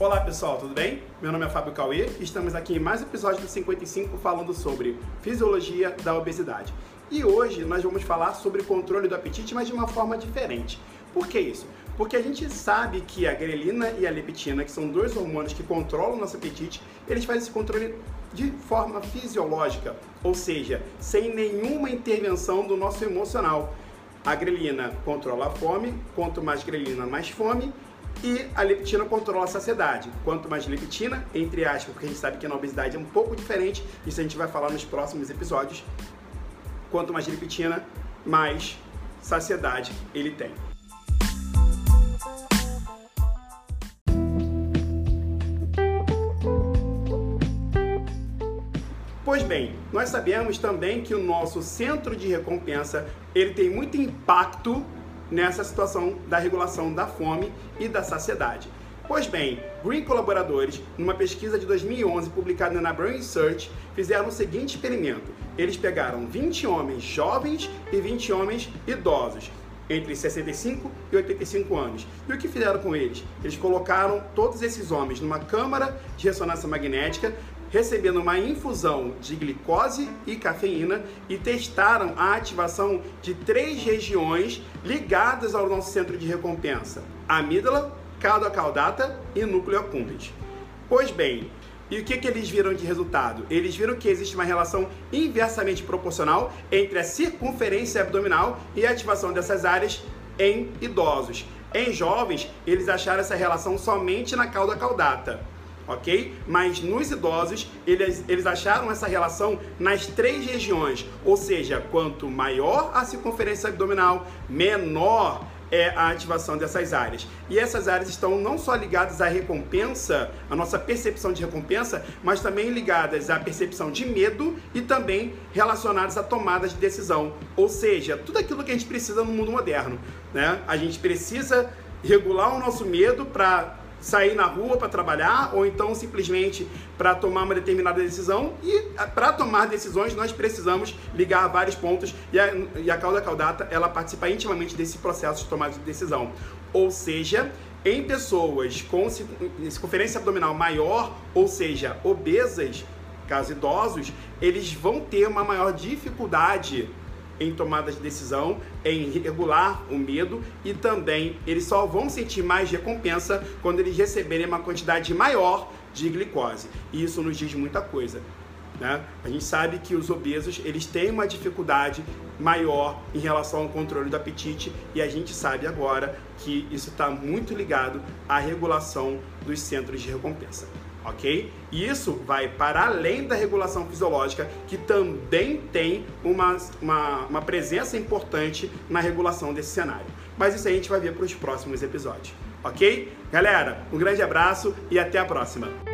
Olá pessoal, tudo bem? Meu nome é Fábio Cauê e estamos aqui em mais um episódio do 55 falando sobre fisiologia da obesidade. E hoje nós vamos falar sobre controle do apetite, mas de uma forma diferente. Por que isso? Porque a gente sabe que a grelina e a leptina, que são dois hormônios que controlam o nosso apetite, eles fazem esse controle de forma fisiológica, ou seja, sem nenhuma intervenção do nosso emocional. A grelina controla a fome, quanto mais grelina, mais fome, e a leptina controla a saciedade. Quanto mais leptina, entre aspas, porque a gente sabe que na obesidade é um pouco diferente, isso a gente vai falar nos próximos episódios. Quanto mais leptina, mais saciedade ele tem. Pois bem, nós sabemos também que o nosso centro de recompensa ele tem muito impacto nessa situação da regulação da fome e da saciedade. Pois bem, Green colaboradores, numa pesquisa de 2011 publicada na Brain Research, fizeram o seguinte experimento. Eles pegaram 20 homens jovens e 20 homens idosos, entre 65 e 85 anos. E o que fizeram com eles? Eles colocaram todos esses homens numa câmara de ressonância magnética, recebendo uma infusão de glicose e cafeína e testaram a ativação de três regiões ligadas ao nosso centro de recompensa: amígdala, caudata e núcleo accumbens. Pois bem, e o que, que eles viram de resultado? Eles viram que existe uma relação inversamente proporcional entre a circunferência abdominal e a ativação dessas áreas em idosos. Em jovens, eles acharam essa relação somente na cauda caudata ok? Mas nos idosos, eles, eles acharam essa relação nas três regiões, ou seja, quanto maior a circunferência abdominal, menor é a ativação dessas áreas. E essas áreas estão não só ligadas à recompensa, à nossa percepção de recompensa, mas também ligadas à percepção de medo e também relacionadas à tomada de decisão. Ou seja, tudo aquilo que a gente precisa no mundo moderno. Né? A gente precisa regular o nosso medo para sair na rua para trabalhar ou então simplesmente para tomar uma determinada decisão. E eh, para tomar decisões nós precisamos ligar vários pontos e a, e a cauda caudata ela participa intimamente desse processo de tomada de decisão. Ou seja em pessoas com circunferência abdominal maior ou seja obesas caso idosos eles vão ter uma maior dificuldade em tomada de decisão, em regular o medo e também eles só vão sentir mais recompensa quando eles receberem uma quantidade maior de glicose. E isso nos diz muita coisa. Né? A gente sabe que os obesos eles têm uma dificuldade maior em relação ao controle do apetite e a gente sabe agora que isso está muito ligado à regulação dos centros de recompensa ok? E isso vai para além da regulação fisiológica, que também tem uma, uma, uma presença importante na regulação desse cenário. Mas isso a gente vai ver para os próximos episódios, ok? Galera, um grande abraço e até a próxima!